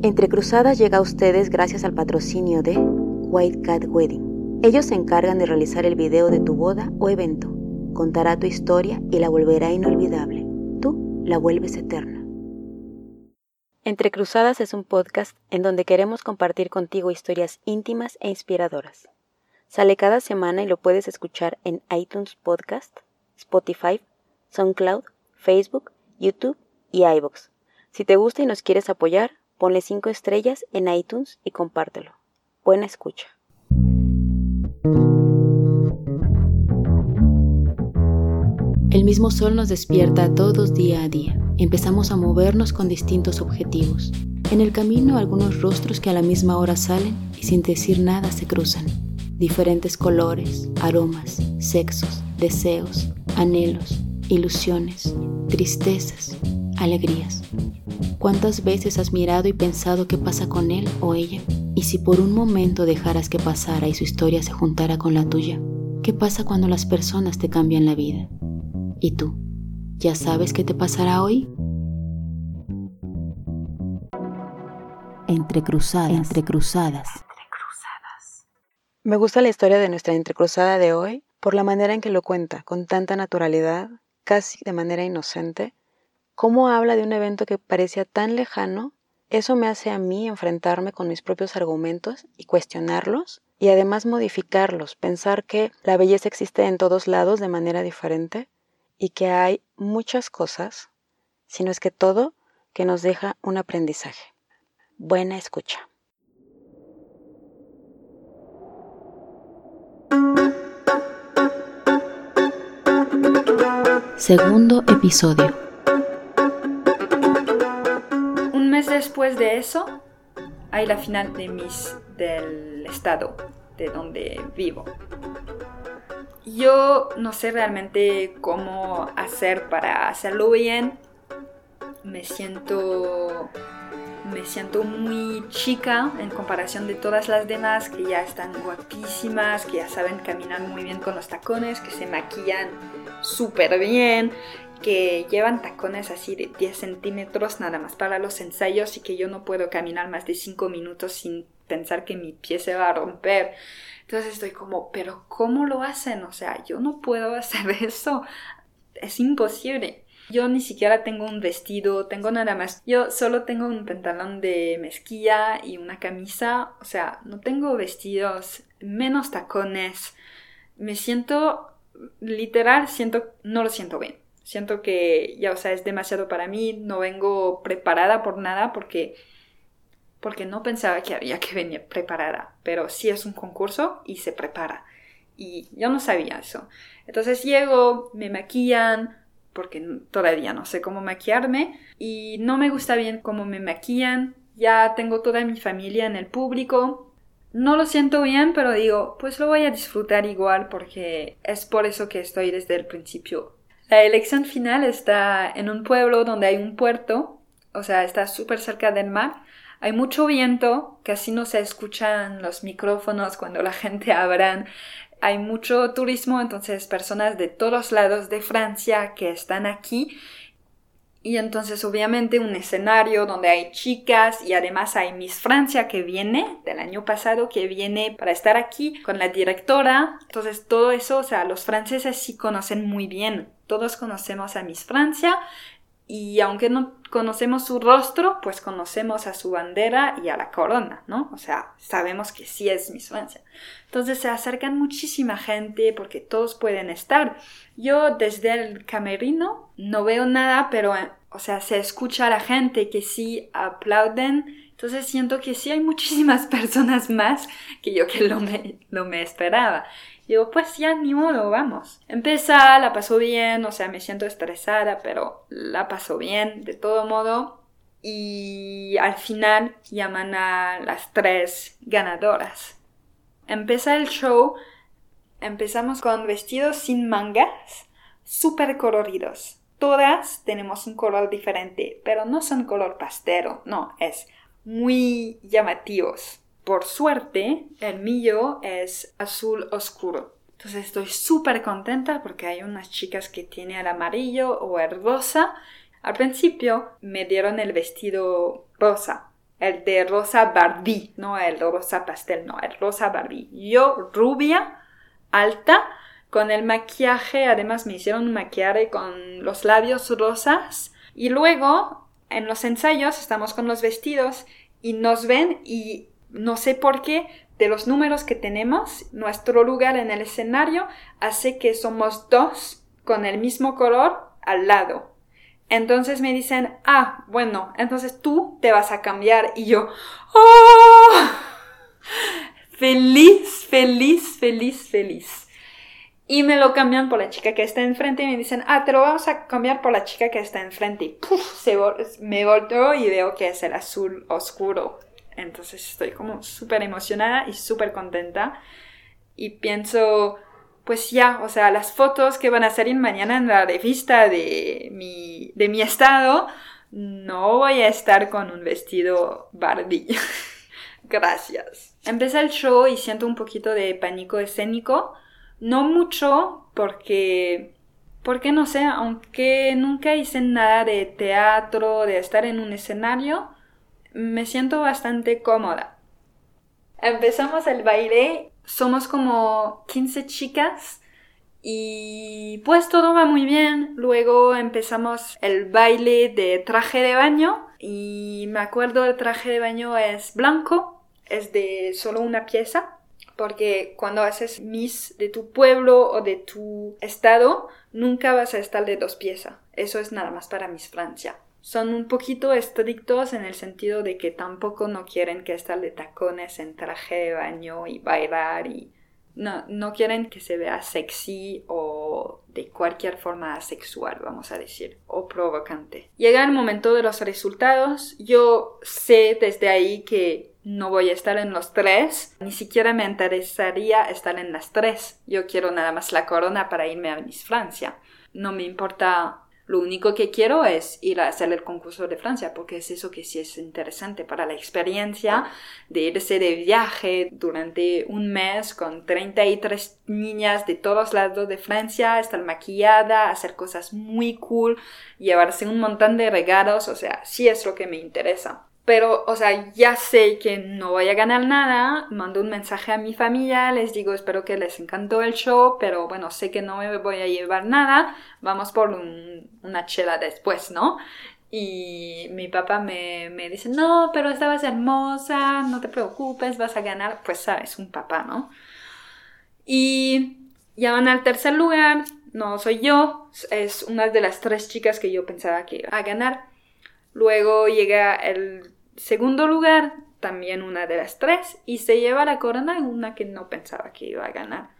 Entre Cruzadas llega a ustedes gracias al patrocinio de White Cat Wedding. Ellos se encargan de realizar el video de tu boda o evento. Contará tu historia y la volverá inolvidable. Tú la vuelves eterna. Entre Cruzadas es un podcast en donde queremos compartir contigo historias íntimas e inspiradoras. Sale cada semana y lo puedes escuchar en iTunes Podcast, Spotify, SoundCloud, Facebook, YouTube y iVoox. Si te gusta y nos quieres apoyar, ponle 5 estrellas en iTunes y compártelo. Buena escucha. El mismo sol nos despierta a todos día a día. Empezamos a movernos con distintos objetivos. En el camino algunos rostros que a la misma hora salen y sin decir nada se cruzan. Diferentes colores, aromas, sexos, deseos, anhelos, ilusiones, tristezas, alegrías. ¿Cuántas veces has mirado y pensado qué pasa con él o ella? Y si por un momento dejaras que pasara y su historia se juntara con la tuya, ¿qué pasa cuando las personas te cambian la vida? ¿Y tú? ¿Ya sabes qué te pasará hoy? Entrecruzadas. Entrecruzadas. Me gusta la historia de nuestra entrecruzada de hoy por la manera en que lo cuenta, con tanta naturalidad, casi de manera inocente, cómo habla de un evento que parecía tan lejano, eso me hace a mí enfrentarme con mis propios argumentos y cuestionarlos y además modificarlos, pensar que la belleza existe en todos lados de manera diferente y que hay muchas cosas, si no es que todo, que nos deja un aprendizaje. Buena escucha. Segundo episodio. Después de eso hay la final de mis del estado de donde vivo. Yo no sé realmente cómo hacer para hacerlo bien. Me siento me siento muy chica en comparación de todas las demás que ya están guapísimas, que ya saben caminar muy bien con los tacones, que se maquillan súper bien, que llevan tacones así de 10 centímetros nada más para los ensayos y que yo no puedo caminar más de 5 minutos sin pensar que mi pie se va a romper. Entonces estoy como, pero ¿cómo lo hacen? O sea, yo no puedo hacer eso. Es imposible. Yo ni siquiera tengo un vestido, tengo nada más. Yo solo tengo un pantalón de mezquilla y una camisa. O sea, no tengo vestidos, menos tacones. Me siento, literal, siento, no lo siento bien. Siento que ya, o sea, es demasiado para mí, no vengo preparada por nada porque porque no pensaba que había que venir preparada, pero sí es un concurso y se prepara. Y yo no sabía eso. Entonces llego, me maquillan, porque todavía no sé cómo maquillarme, y no me gusta bien cómo me maquillan. Ya tengo toda mi familia en el público. No lo siento bien, pero digo, pues lo voy a disfrutar igual porque es por eso que estoy desde el principio la elección final está en un pueblo donde hay un puerto, o sea, está súper cerca del mar. Hay mucho viento, casi no se escuchan los micrófonos cuando la gente habla. Hay mucho turismo, entonces personas de todos lados de Francia que están aquí y entonces obviamente un escenario donde hay chicas y además hay Miss Francia que viene del año pasado, que viene para estar aquí con la directora. Entonces todo eso, o sea, los franceses sí conocen muy bien. Todos conocemos a Miss Francia y aunque no conocemos su rostro, pues conocemos a su bandera y a la corona, ¿no? O sea, sabemos que sí es Miss Francia. Entonces se acercan muchísima gente porque todos pueden estar. Yo desde el camerino no veo nada, pero, o sea, se escucha a la gente que sí aplauden. Entonces siento que sí hay muchísimas personas más que yo que lo me, lo me esperaba. Digo, pues ya ni modo, vamos. Empieza, la pasó bien, o sea, me siento estresada, pero la pasó bien, de todo modo. Y al final llaman a las tres ganadoras. Empieza el show, empezamos con vestidos sin mangas, súper coloridos. Todas tenemos un color diferente, pero no son color pastero, no, es muy llamativos. Por suerte, el mío es azul oscuro. Entonces estoy súper contenta porque hay unas chicas que tienen el amarillo o el rosa. Al principio me dieron el vestido rosa, el de rosa Barbie, no el rosa pastel, no, el rosa Barbie. Yo rubia, alta, con el maquillaje, además me hicieron un maquillaje con los labios rosas y luego en los ensayos estamos con los vestidos y nos ven y no sé por qué de los números que tenemos, nuestro lugar en el escenario hace que somos dos con el mismo color al lado. Entonces me dicen, ah, bueno, entonces tú te vas a cambiar y yo, oh, feliz, feliz, feliz, feliz. Y me lo cambian por la chica que está enfrente y me dicen, ah, te lo vamos a cambiar por la chica que está enfrente. Y se me volteo y veo que es el azul oscuro. Entonces estoy como súper emocionada y súper contenta. Y pienso, pues ya, o sea, las fotos que van a salir mañana en la revista de mi, de mi estado, no voy a estar con un vestido Barbie. Gracias. Empecé el show y siento un poquito de pánico escénico. No mucho porque, porque no sé, aunque nunca hice nada de teatro, de estar en un escenario, me siento bastante cómoda. Empezamos el baile somos como 15 chicas y pues todo va muy bien. Luego empezamos el baile de traje de baño y me acuerdo el traje de baño es blanco, es de solo una pieza. Porque cuando haces Miss de tu pueblo o de tu estado, nunca vas a estar de dos piezas. Eso es nada más para Miss Francia son un poquito estrictos en el sentido de que tampoco no quieren que estar de tacones en traje de baño y bailar y no, no quieren que se vea sexy o de cualquier forma sexual, vamos a decir, o provocante. Llega el momento de los resultados, yo sé desde ahí que no voy a estar en los tres, ni siquiera me interesaría estar en las tres. Yo quiero nada más la corona para irme a Miss Francia. No me importa lo único que quiero es ir a hacer el concurso de Francia, porque es eso que sí es interesante para la experiencia de irse de viaje durante un mes con 33 niñas de todos lados de Francia, estar maquillada, hacer cosas muy cool, llevarse un montón de regalos, o sea, sí es lo que me interesa pero, o sea, ya sé que no voy a ganar nada, mando un mensaje a mi familia, les digo, espero que les encantó el show, pero bueno, sé que no me voy a llevar nada, vamos por una chela después, ¿no? Y mi papá me, me dice, no, pero estabas hermosa, no te preocupes, vas a ganar, pues sabes, un papá, ¿no? Y ya van al tercer lugar, no soy yo, es una de las tres chicas que yo pensaba que iba a ganar. Luego llega el segundo lugar, también una de las tres, y se lleva la corona una que no pensaba que iba a ganar.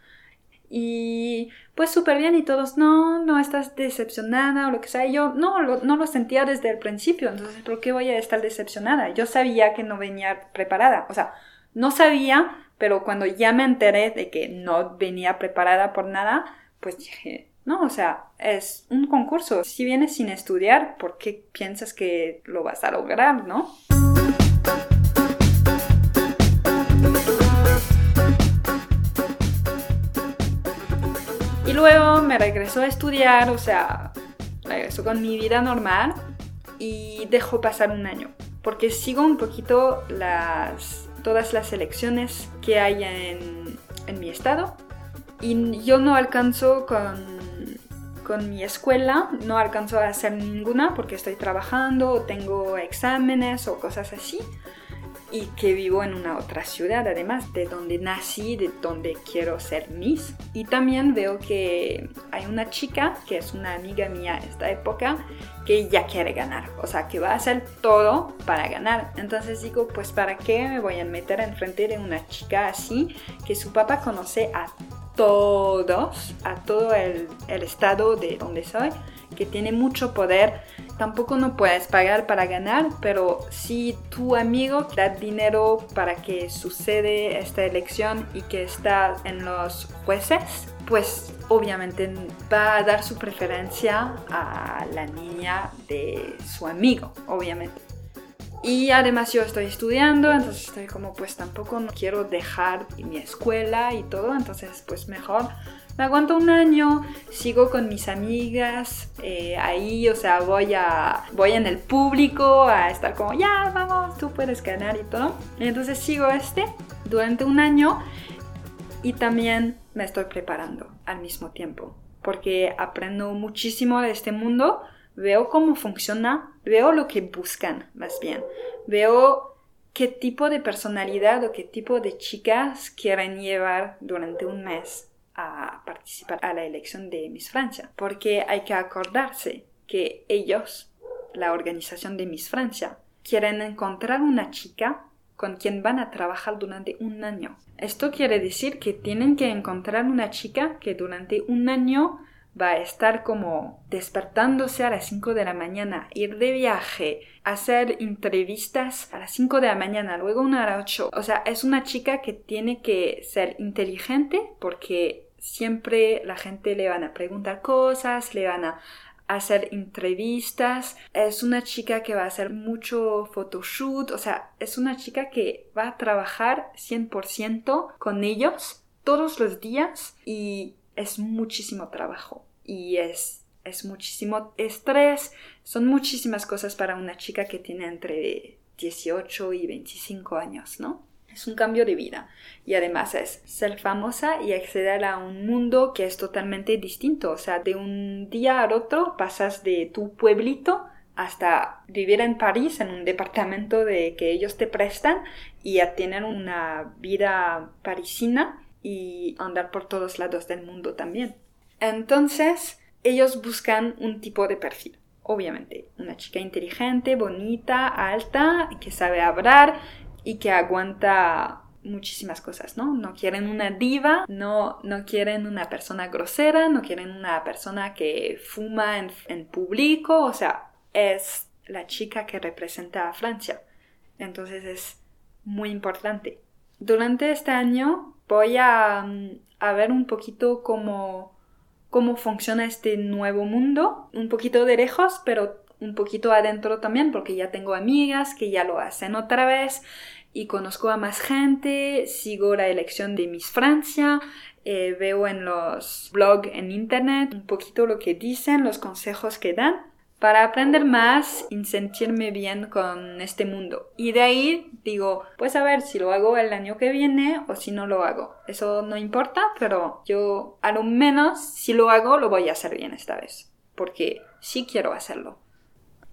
Y pues súper bien y todos, no, no estás decepcionada o lo que sea. yo no, no lo sentía desde el principio, entonces, ¿por qué voy a estar decepcionada? Yo sabía que no venía preparada, o sea, no sabía, pero cuando ya me enteré de que no venía preparada por nada, pues dije, no, o sea, es un concurso. Si vienes sin estudiar, ¿por qué piensas que lo vas a lograr, no? Y luego me regresó a estudiar, o sea, regresó con mi vida normal y dejó pasar un año. Porque sigo un poquito las, todas las elecciones que hay en, en mi estado y yo no alcanzo con con mi escuela no alcanzo a hacer ninguna porque estoy trabajando tengo exámenes o cosas así y que vivo en una otra ciudad además de donde nací, de donde quiero ser Miss. Y también veo que hay una chica que es una amiga mía esta época que ya quiere ganar, o sea que va a hacer todo para ganar. Entonces digo, pues para qué me voy a meter enfrente de una chica así que su papá conoce a todos, a todo el, estado de donde soy, que tiene mucho poder. Tampoco no puedes pagar para ganar, pero si tu amigo da dinero para que sucede esta elección y que está en los jueces, pues obviamente va a dar su preferencia a la niña de su amigo, obviamente. Y además yo estoy estudiando, entonces estoy como pues tampoco no quiero dejar mi escuela y todo, entonces pues mejor me aguanto un año, sigo con mis amigas eh, ahí, o sea, voy a voy en el público a estar como, ya, vamos, tú puedes ganar y todo. Entonces sigo este durante un año y también me estoy preparando al mismo tiempo, porque aprendo muchísimo de este mundo, veo cómo funciona, veo lo que buscan más bien, veo qué tipo de personalidad o qué tipo de chicas quieren llevar durante un mes a participar a la elección de Miss Francia, porque hay que acordarse que ellos, la organización de Miss Francia, quieren encontrar una chica con quien van a trabajar durante un año. Esto quiere decir que tienen que encontrar una chica que durante un año va a estar como despertándose a las 5 de la mañana, ir de viaje, hacer entrevistas a las 5 de la mañana, luego una a las 8. O sea, es una chica que tiene que ser inteligente porque siempre la gente le van a preguntar cosas, le van a hacer entrevistas, es una chica que va a hacer mucho photoshoot, o sea, es una chica que va a trabajar 100% con ellos todos los días y es muchísimo trabajo y es, es muchísimo estrés, son muchísimas cosas para una chica que tiene entre 18 y 25 años, ¿no? Es un cambio de vida y además es ser famosa y acceder a un mundo que es totalmente distinto. O sea, de un día al otro pasas de tu pueblito hasta vivir en París en un departamento de que ellos te prestan y a tener una vida parisina y andar por todos lados del mundo también. Entonces, ellos buscan un tipo de perfil. Obviamente, una chica inteligente, bonita, alta, que sabe hablar, y que aguanta muchísimas cosas, ¿no? No quieren una diva, no, no quieren una persona grosera, no quieren una persona que fuma en, en público, o sea, es la chica que representa a Francia. Entonces es muy importante. Durante este año voy a, a ver un poquito cómo, cómo funciona este nuevo mundo, un poquito de lejos, pero un poquito adentro también porque ya tengo amigas que ya lo hacen otra vez y conozco a más gente, sigo la elección de Miss Francia, eh, veo en los blogs en internet un poquito lo que dicen, los consejos que dan para aprender más y sentirme bien con este mundo. Y de ahí digo, pues a ver si lo hago el año que viene o si no lo hago. Eso no importa, pero yo a lo menos si lo hago lo voy a hacer bien esta vez, porque sí quiero hacerlo.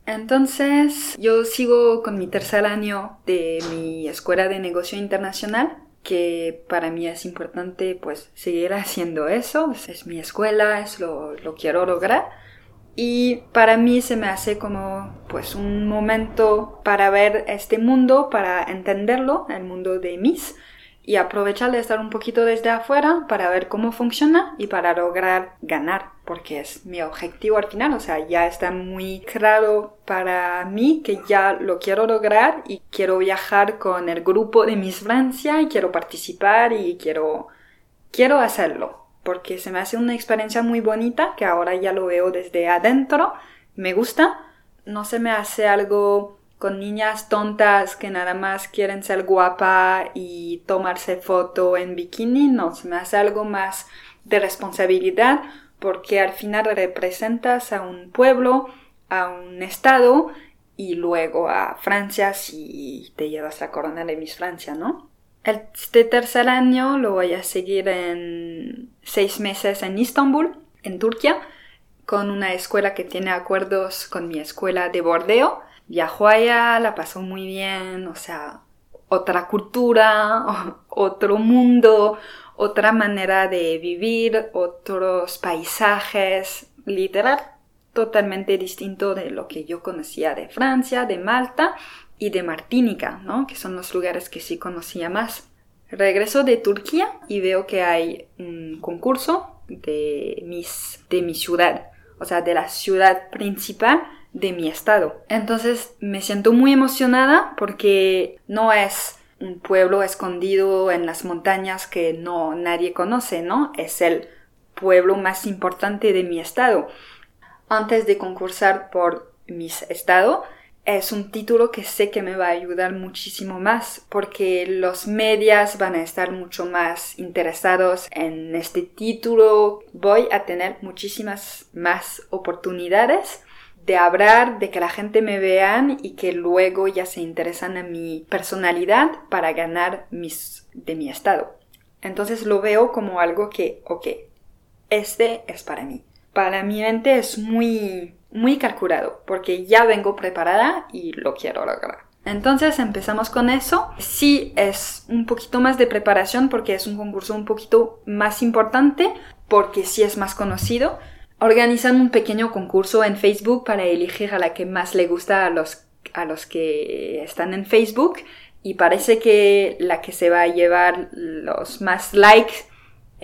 Entonces, yo sigo con mi tercer año de mi escuela de negocio internacional, que para mí es importante pues seguir haciendo eso, es mi escuela, es lo, lo quiero lograr. Y para mí se me hace como pues un momento para ver este mundo, para entenderlo, el mundo de mis, y aprovechar de estar un poquito desde afuera para ver cómo funciona y para lograr ganar, porque es mi objetivo al final, o sea, ya está muy claro para mí que ya lo quiero lograr y quiero viajar con el grupo de Miss Francia y quiero participar y quiero quiero hacerlo, porque se me hace una experiencia muy bonita que ahora ya lo veo desde adentro, me gusta, no se me hace algo con niñas tontas que nada más quieren ser guapa y tomarse foto en bikini, no, se me hace algo más de responsabilidad porque al final representas a un pueblo, a un estado y luego a Francia si te llevas la corona de Miss Francia, ¿no? Este tercer año lo voy a seguir en seis meses en Istambul, en Turquía, con una escuela que tiene acuerdos con mi escuela de bordeo. Viajó allá, la pasó muy bien, o sea, otra cultura, otro mundo, otra manera de vivir, otros paisajes, literal, totalmente distinto de lo que yo conocía de Francia, de Malta y de Martínica, ¿no? Que son los lugares que sí conocía más. Regreso de Turquía y veo que hay un concurso de, mis, de mi ciudad, o sea, de la ciudad principal de mi estado. Entonces me siento muy emocionada porque no es un pueblo escondido en las montañas que no nadie conoce, ¿no? Es el pueblo más importante de mi estado. Antes de concursar por mi estado, es un título que sé que me va a ayudar muchísimo más porque los medios van a estar mucho más interesados en este título. Voy a tener muchísimas más oportunidades de hablar, de que la gente me vean y que luego ya se interesan en mi personalidad para ganar mis, de mi estado. Entonces lo veo como algo que, ok, este es para mí. Para mi mente es muy muy calculado, porque ya vengo preparada y lo quiero lograr. Entonces empezamos con eso. Sí es un poquito más de preparación porque es un concurso un poquito más importante, porque sí es más conocido. Organizan un pequeño concurso en Facebook para elegir a la que más le gusta a los, a los que están en Facebook y parece que la que se va a llevar los más likes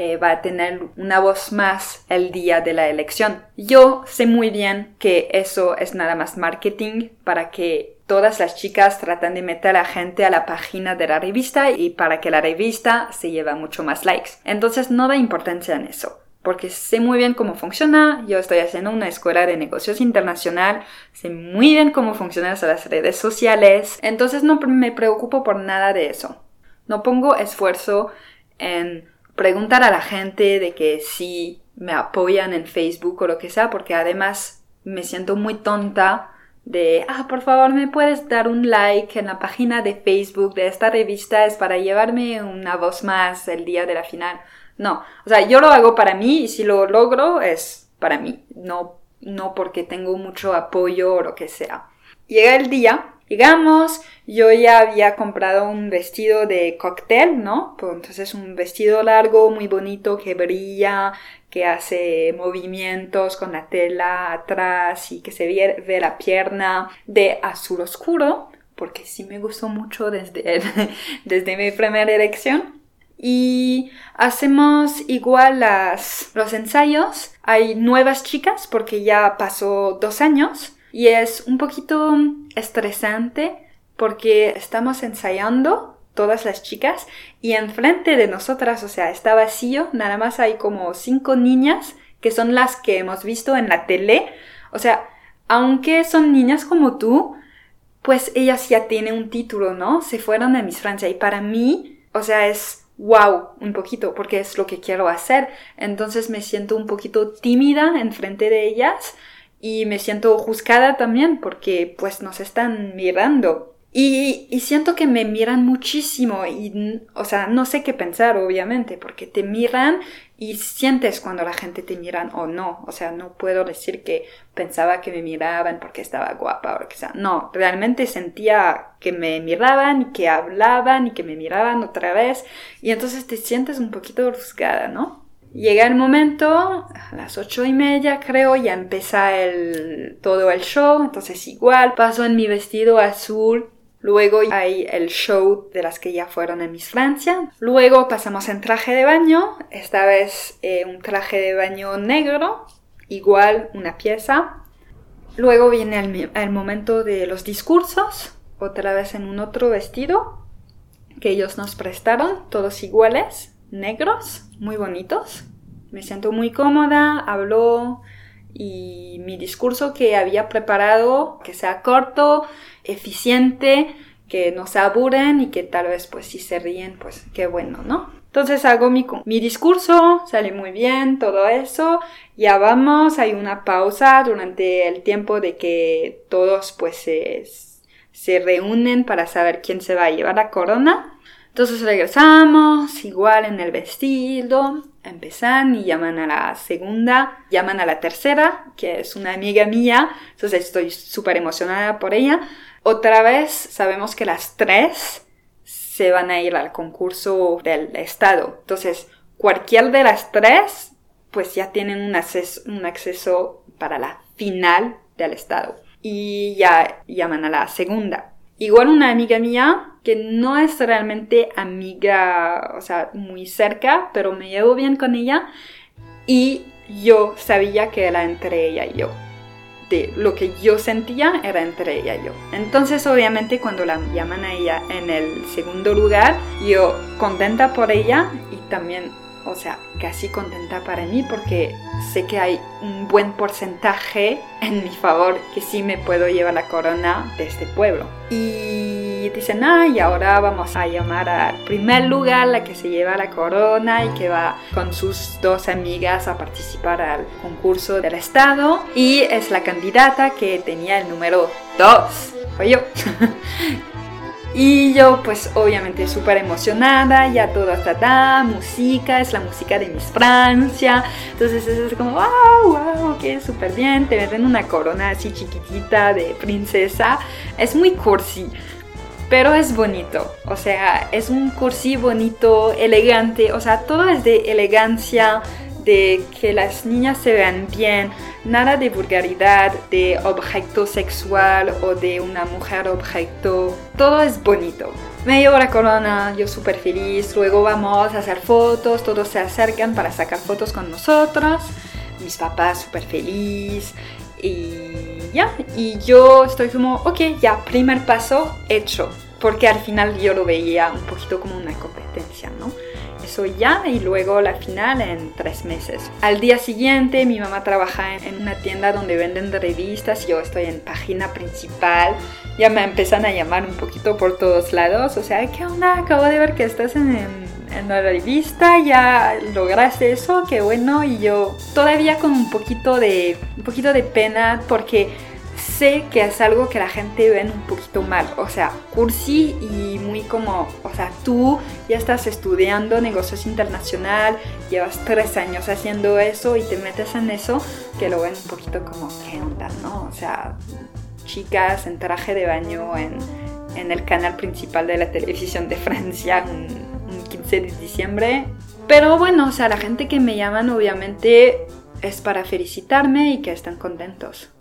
eh, va a tener una voz más el día de la elección. Yo sé muy bien que eso es nada más marketing para que todas las chicas tratan de meter a gente a la página de la revista y para que la revista se lleve mucho más likes. Entonces no da importancia en eso porque sé muy bien cómo funciona, yo estoy haciendo una escuela de negocios internacional, sé muy bien cómo funcionan las redes sociales, entonces no me preocupo por nada de eso. No pongo esfuerzo en preguntar a la gente de que si me apoyan en Facebook o lo que sea, porque además me siento muy tonta de, ah, por favor, me puedes dar un like en la página de Facebook de esta revista, es para llevarme una voz más el día de la final. No, o sea, yo lo hago para mí y si lo logro es para mí, no, no porque tengo mucho apoyo o lo que sea. Llega el día Digamos, yo ya había comprado un vestido de cóctel, ¿no? Pues entonces un vestido largo, muy bonito, que brilla, que hace movimientos con la tela atrás y que se ve, la pierna de azul oscuro, porque sí me gustó mucho desde, desde mi primera elección. Y hacemos igual las, los ensayos. Hay nuevas chicas porque ya pasó dos años y es un poquito estresante porque estamos ensayando todas las chicas y enfrente de nosotras, o sea, está vacío, nada más hay como cinco niñas que son las que hemos visto en la tele. O sea, aunque son niñas como tú, pues ellas ya tienen un título, ¿no? Se fueron a Miss Francia y para mí, o sea, es wow, un poquito, porque es lo que quiero hacer. Entonces me siento un poquito tímida enfrente de ellas y me siento juzgada también porque pues nos están mirando. Y, y, siento que me miran muchísimo y, o sea, no sé qué pensar, obviamente, porque te miran y sientes cuando la gente te miran o no. O sea, no puedo decir que pensaba que me miraban porque estaba guapa o lo que sea. No, realmente sentía que me miraban y que hablaban y que me miraban otra vez. Y entonces te sientes un poquito juzgada, ¿no? Llega el momento, a las ocho y media creo, ya empieza el, todo el show, entonces igual paso en mi vestido azul, luego hay el show de las que ya fueron en Miss Francia, luego pasamos en traje de baño, esta vez eh, un traje de baño negro, igual una pieza, luego viene el, el momento de los discursos, otra vez en un otro vestido que ellos nos prestaron, todos iguales, negros, muy bonitos. Me siento muy cómoda, hablo y mi discurso que había preparado, que sea corto, eficiente, que no se aburren y que tal vez pues si se ríen, pues qué bueno, ¿no? Entonces hago mi, mi discurso, sale muy bien, todo eso, ya vamos, hay una pausa durante el tiempo de que todos pues se, se reúnen para saber quién se va a llevar la corona. Entonces regresamos, igual en el vestido, empiezan y llaman a la segunda, llaman a la tercera, que es una amiga mía, entonces estoy súper emocionada por ella. Otra vez sabemos que las tres se van a ir al concurso del estado, entonces cualquier de las tres pues ya tienen un acceso, un acceso para la final del estado y ya llaman a la segunda. Igual una amiga mía que no es realmente amiga, o sea, muy cerca, pero me llevo bien con ella y yo sabía que era entre ella y yo. De lo que yo sentía era entre ella y yo. Entonces, obviamente, cuando la llaman a ella en el segundo lugar, yo contenta por ella y también o sea, casi contenta para mí porque sé que hay un buen porcentaje en mi favor que sí me puedo llevar la corona de este pueblo. Y dicen, ah, y ahora vamos a llamar al primer lugar la que se lleva la corona y que va con sus dos amigas a participar al concurso del estado. Y es la candidata que tenía el número 2. Fue yo. Y yo pues obviamente súper emocionada, ya todo está da, música, es la música de Miss Francia. Entonces es como, wow, wow, que súper bien, te venden una corona así chiquitita de princesa. Es muy cursi, pero es bonito. O sea, es un cursi bonito, elegante, o sea, todo es de elegancia, de que las niñas se vean bien, nada de vulgaridad, de objeto sexual o de una mujer objeto, todo es bonito. Me llevo la corona, yo súper feliz, luego vamos a hacer fotos, todos se acercan para sacar fotos con nosotros, mis papás súper feliz. Y ya, y yo estoy como, ok, ya, primer paso hecho, porque al final yo lo veía un poquito como una competencia, ¿no? Ya y luego la final en tres meses. Al día siguiente mi mamá trabaja en una tienda donde venden revistas, yo estoy en página principal, ya me empiezan a llamar un poquito por todos lados, o sea, ¿qué onda? Acabo de ver que estás en, en la revista, ya lograste eso, qué bueno, y yo todavía con un poquito de, un poquito de pena porque sé que es algo que la gente ve un poquito mal, o sea, cursi y muy como, o sea, tú ya estás estudiando negocios internacional, llevas tres años haciendo eso y te metes en eso, que lo ven un poquito como, ¿qué onda, no? O sea, chicas en traje de baño en, en el canal principal de la televisión de Francia un, un 15 de diciembre. Pero bueno, o sea, la gente que me llaman obviamente es para felicitarme y que están contentos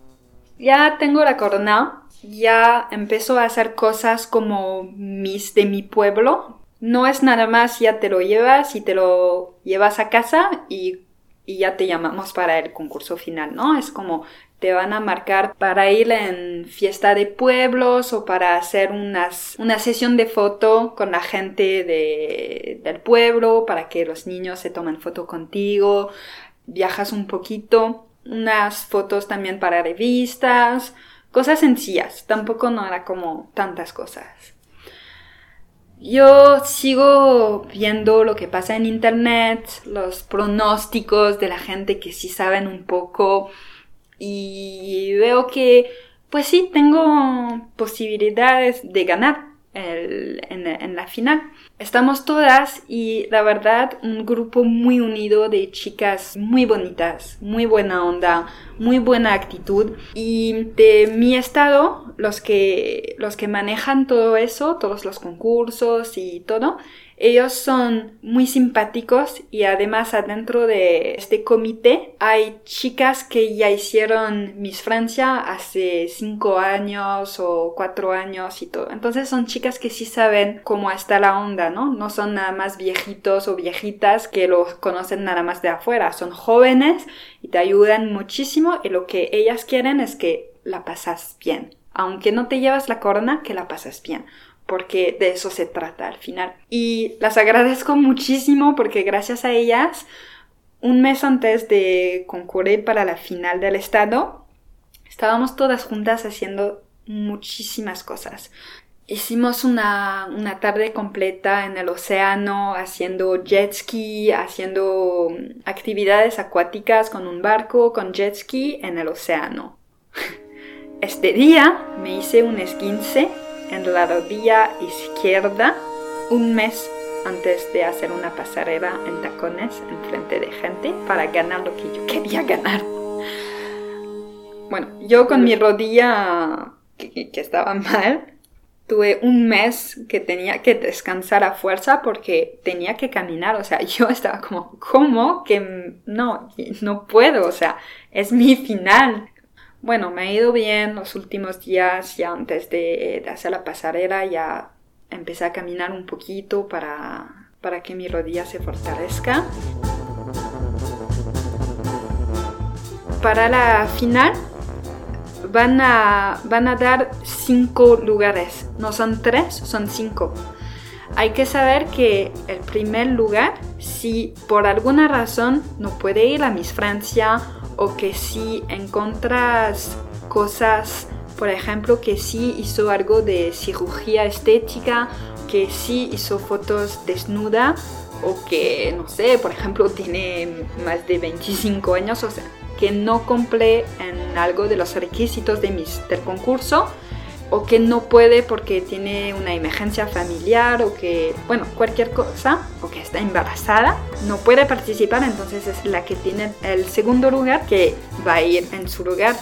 ya tengo la corona, ya empezó a hacer cosas como mis de mi pueblo. No es nada más ya te lo llevas y te lo llevas a casa y, y ya te llamamos para el concurso final, ¿no? Es como te van a marcar para ir en fiesta de pueblos o para hacer unas, una sesión de foto con la gente de, del pueblo para que los niños se tomen foto contigo, viajas un poquito unas fotos también para revistas, cosas sencillas, tampoco no era como tantas cosas. Yo sigo viendo lo que pasa en internet, los pronósticos de la gente que sí saben un poco y veo que pues sí tengo posibilidades de ganar en, la final. Estamos todas y la verdad un grupo muy unido de chicas muy bonitas, muy buena onda, muy buena actitud y de mi estado los que los que manejan todo eso, todos los concursos y todo, ellos son muy simpáticos y además adentro de este comité hay chicas que ya hicieron Miss Francia hace cinco años o cuatro años y todo. Entonces son chicas que sí saben cómo está la onda, ¿no? No son nada más viejitos o viejitas que los conocen nada más de afuera. Son jóvenes y te ayudan muchísimo y lo que ellas quieren es que la pasas bien. Aunque no te llevas la corona, que la pasas bien porque de eso se trata al final. Y las agradezco muchísimo porque gracias a ellas, un mes antes de concurrir para la final del estado, estábamos todas juntas haciendo muchísimas cosas. Hicimos una, una, tarde completa en el océano haciendo jet ski, haciendo actividades acuáticas con un barco, con jet ski en el océano. Este día me hice un esguince en la rodilla izquierda un mes antes de hacer una pasarela en tacones en frente de gente para ganar lo que yo quería ganar. Bueno, yo con mi rodilla que, estaba mal, tuve un mes que tenía que descansar a fuerza porque tenía que caminar, o sea, yo estaba como, ¿cómo? Que no, no puedo, o sea, es mi final. Bueno, me ha ido bien los últimos días, ya antes de, hacer la pasarela, ya empecé a caminar un poquito para, para que mi rodilla se fortalezca. Para la final van a, van a dar cinco lugares, no son tres, son cinco. hay que saber que el primer lugar, si por alguna razón no puede ir a Miss Francia o que si encuentras cosas, por ejemplo, que sí hizo algo de cirugía estética, que sí hizo fotos desnuda o que, no sé, por ejemplo, tiene más de 25 años, o sea, que no cumple en algo de los requisitos de mis, del concurso, o que no puede porque tiene una emergencia familiar o que, bueno, cualquier cosa, o que está embarazada, no puede participar, entonces es la que tiene el segundo lugar que va a ir en su lugar.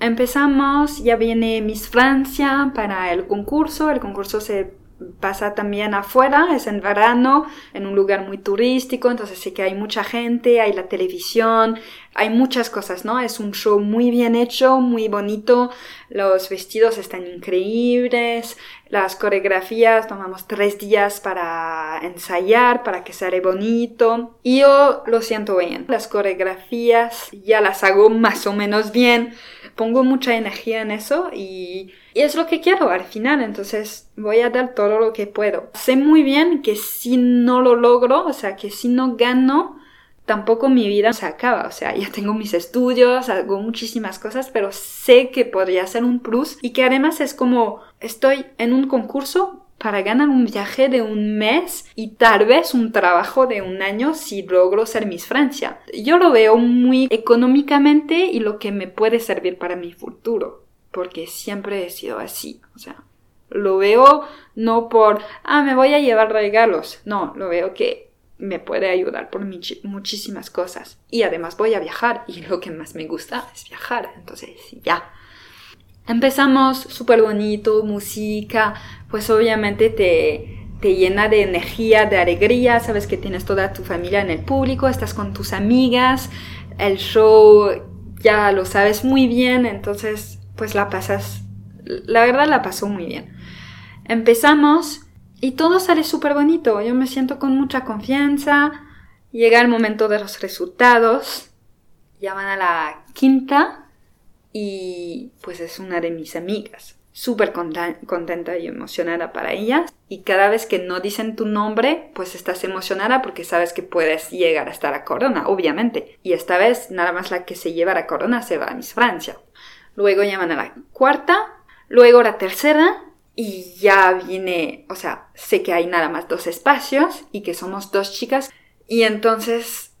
Empezamos, ya viene Miss Francia para el concurso, el concurso se pasa también afuera, es en verano, en un lugar muy turístico, entonces sí que hay mucha gente, hay la televisión, hay muchas cosas, ¿no? Es un show muy bien hecho, muy bonito, los vestidos están increíbles, las coreografías tomamos tres días para ensayar, para que sale bonito. Y yo lo siento bien, las coreografías ya las hago más o menos bien, pongo mucha energía en eso y, y es lo que quiero al final, entonces voy a dar todo lo que puedo. Sé muy bien que si no lo logro, o sea, que si no gano, tampoco mi vida se acaba, o sea, ya tengo mis estudios, hago muchísimas cosas, pero sé que podría ser un plus y que además es como estoy en un concurso para ganar un viaje de un mes y tal vez un trabajo de un año si logro ser Miss Francia. Yo lo veo muy económicamente y lo que me puede servir para mi futuro, porque siempre he sido así, o sea, lo veo no por, ah, me voy a llevar regalos, no, lo veo que me puede ayudar por muchísimas cosas. Y además voy a viajar y lo que más me gusta es viajar. Entonces, ya. Empezamos súper bonito, música, pues obviamente te, te llena de energía, de alegría, sabes que tienes toda tu familia en el público, estás con tus amigas, el show ya lo sabes muy bien, entonces pues la pasas, la verdad la pasó muy bien. Empezamos y todo sale súper bonito, yo me siento con mucha confianza, llega el momento de los resultados, llaman a la quinta y pues es una de mis amigas, súper contenta y emocionada para ella. Y cada vez que no dicen tu nombre pues estás emocionada porque sabes que puedes llegar hasta la corona, obviamente, y esta vez nada más la que se lleva la corona se va a Miss Francia. Luego llaman a la cuarta, luego la tercera y ya viene, o sea, sé que hay nada más dos espacios y que somos dos chicas y entonces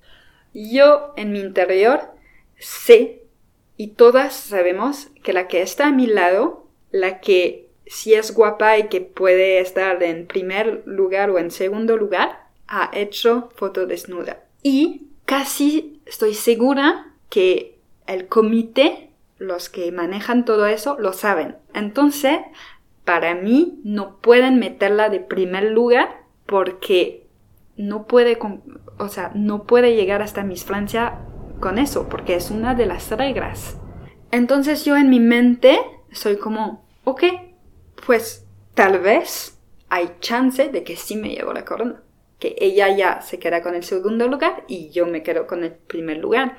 yo en mi interior sé y todas sabemos que la que está a mi lado, la que si es guapa y que puede estar en primer lugar o en segundo lugar, ha hecho foto desnuda. Y casi estoy segura que el comité, los que manejan todo eso, lo saben. Entonces, para mí no pueden meterla de primer lugar porque no puede, o sea, no puede llegar hasta Miss Francia con eso, porque es una de las reglas. Entonces yo en mi mente soy como, ok, pues tal vez hay chance de que sí me llevo la corona, que ella ya se queda con el segundo lugar y yo me quedo con el primer lugar.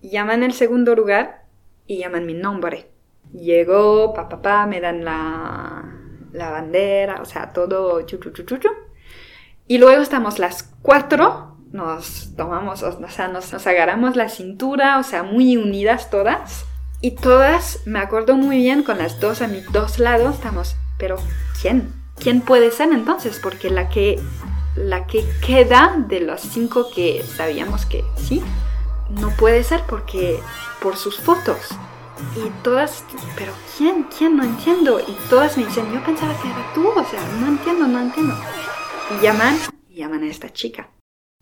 Llaman el segundo lugar y llaman mi nombre. Llegó, papá, pa, pa, me dan la, la bandera, o sea, todo chu, chu, chu, chu, Y luego estamos las cuatro, nos tomamos, o sea, nos, nos agarramos la cintura, o sea, muy unidas todas. Y todas, me acuerdo muy bien, con las dos a mis dos lados, estamos, pero ¿quién? ¿Quién puede ser entonces? Porque la que, la que queda de los cinco que sabíamos que sí, no puede ser porque por sus fotos. Y todas, pero ¿quién? ¿Quién? No entiendo. Y todas me dicen, yo pensaba que era tú, o sea, no entiendo, no entiendo. Y llaman, y llaman a esta chica.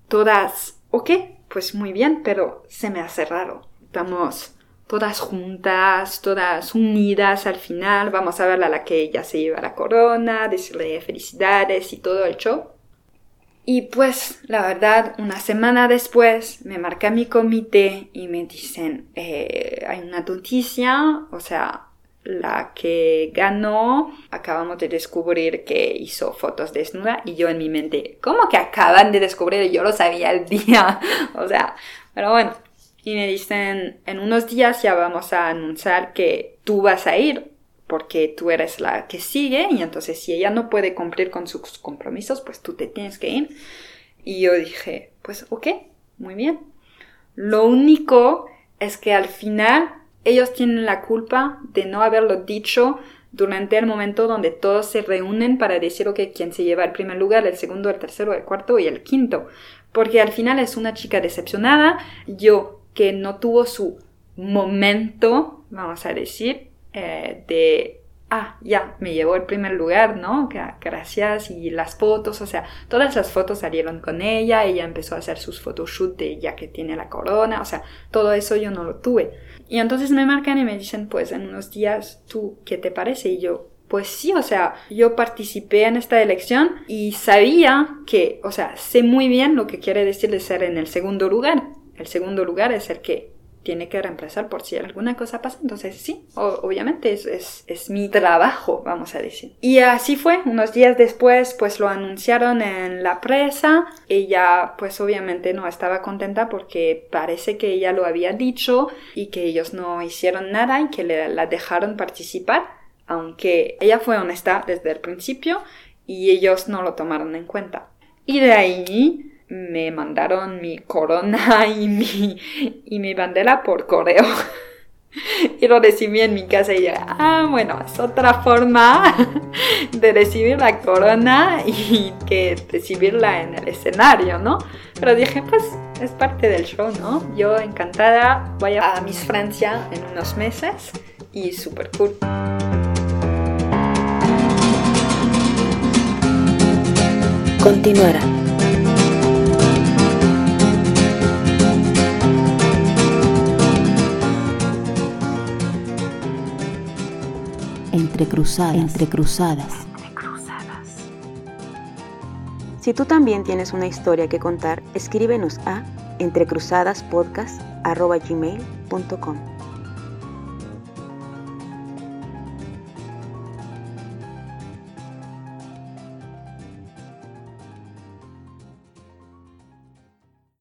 Todas, ok, pues muy bien, pero se me hace raro. Estamos todas juntas, todas unidas al final. Vamos a ver a la que ella se lleva la corona, decirle felicidades y todo el show. Y pues la verdad, una semana después me marca mi comité y me dicen, eh, hay una noticia, o sea, la que ganó, acabamos de descubrir que hizo fotos desnuda y yo en mi mente, ¿cómo que acaban de descubrir? Yo lo sabía el día, o sea, pero bueno. Y me dicen, en unos días ya vamos a anunciar que tú vas a ir porque tú eres la que sigue y entonces si ella no puede cumplir con sus compromisos, pues tú te tienes que ir. Y yo dije, pues ok, muy bien. Lo único es que al final ellos tienen la culpa de no haberlo dicho durante el momento donde todos se reúnen para decir, ok, quién se lleva el primer lugar, el segundo, el tercero, el cuarto y el quinto. Porque al final es una chica decepcionada, yo que no tuvo su momento, vamos a decir, eh, de ah, ya, me llevó el primer lugar, ¿no? Gracias y las fotos, o sea, todas las fotos salieron con ella, ella empezó a hacer sus photoshoots de ya que tiene la corona, o sea, todo eso yo no lo tuve. Y entonces me marcan y me dicen, pues en unos días, ¿tú qué te parece? Y yo, pues sí, o sea, yo participé en esta elección y sabía que, o sea, sé muy bien lo que quiere decir de ser en el segundo lugar. El segundo lugar es el que tiene que reemplazar por si alguna cosa pasa. Entonces sí, obviamente es, es, es, mi trabajo, vamos a decir. Y así fue, unos días después pues lo anunciaron en la prensa. Ella pues obviamente no estaba contenta porque parece que ella lo había dicho y que ellos no hicieron nada y que le, la dejaron participar. Aunque ella fue honesta desde el principio y ellos no lo tomaron en cuenta. Y de ahí me mandaron mi corona y mi, y mi bandera por correo. y lo recibí en mi casa y ya, ah, bueno, es otra forma de recibir la corona y que recibirla en el escenario, ¿no? Pero dije, pues es parte del show, ¿no? Yo encantada, voy a Miss Francia en unos meses y súper cool. Continuará. Entre cruzadas. Entre cruzadas. Si tú también tienes una historia que contar, escríbenos a entrecruzadaspodcast.gmail.com